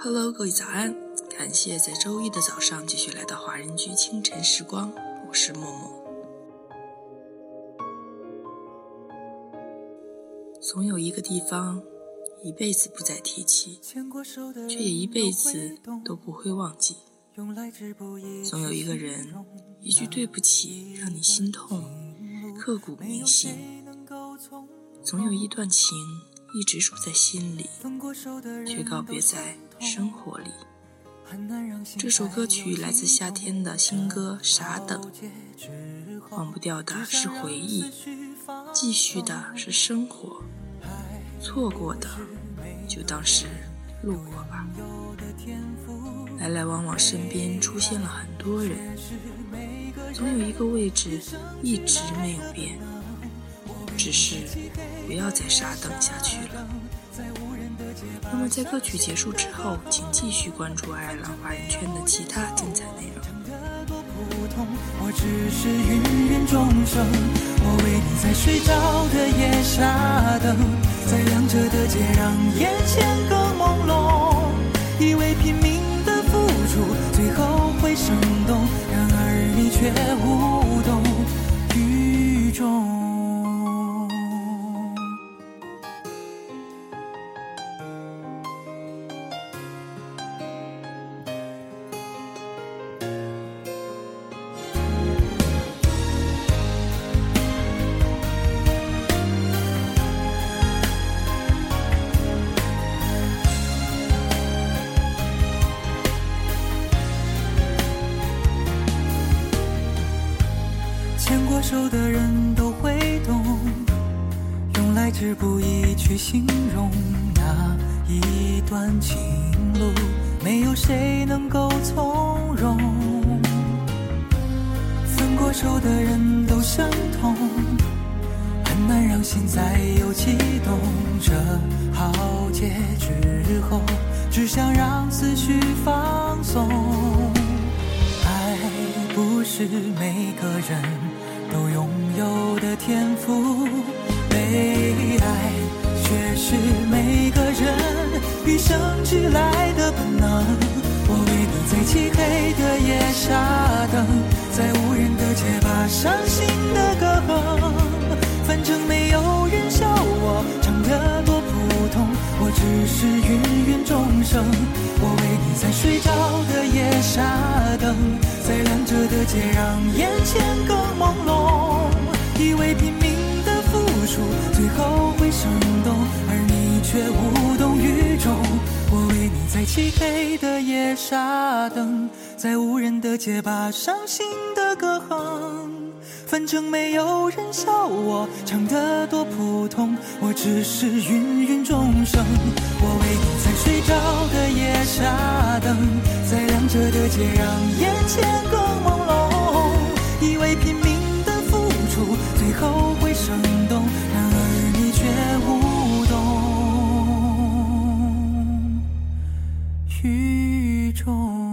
Hello，各位早安！感谢在周一的早上继续来到华人居清晨时光，我是默默。总有一个地方，一辈子不再提起，却也一辈子都不会忘记。总有一个人，一句对不起让你心痛，刻骨铭心。总有一段情，一直住在心里，却告别在生活里。这首歌曲来自夏天的新歌《傻等》，忘不掉的是回忆，继续的是生活，错过的就当是路过吧。来来往往身边出现了很多人，总有一个位置一直没有变，只是不要再傻等下去了。那么在歌曲结束之后，请继续关注爱尔兰华人圈的其他精彩内容。我只是芸芸众生，我为你在睡着的夜傻等，在亮着的街让眼前更朦胧，以为拼命的付出最后会生动，然而你却无牵过手的人都会懂，用来之不易去形容那一段情路，没有谁能够从容。分过手的人都相同，很难让心再有悸动。这浩劫之后，只想让思绪放松。是每个人。都拥有的天赋，被爱却是每个人与生俱来的本能。我为你在漆黑的夜下等，在无人的街把伤心的歌哼。反正没只是芸芸众生。我为你在睡着的夜傻等，在亮着的街让眼前更朦胧。以为拼命的付出最后会生动，而你却无动于衷。我为你在漆黑的夜傻等，在无人的街把伤心的歌哼。反正没有人笑我唱得多普通，我只是芸芸众生。我为你在睡着的夜傻等，在亮着的街让眼前更朦胧。以为拼命的付出最后会生动，然而你却无动于衷。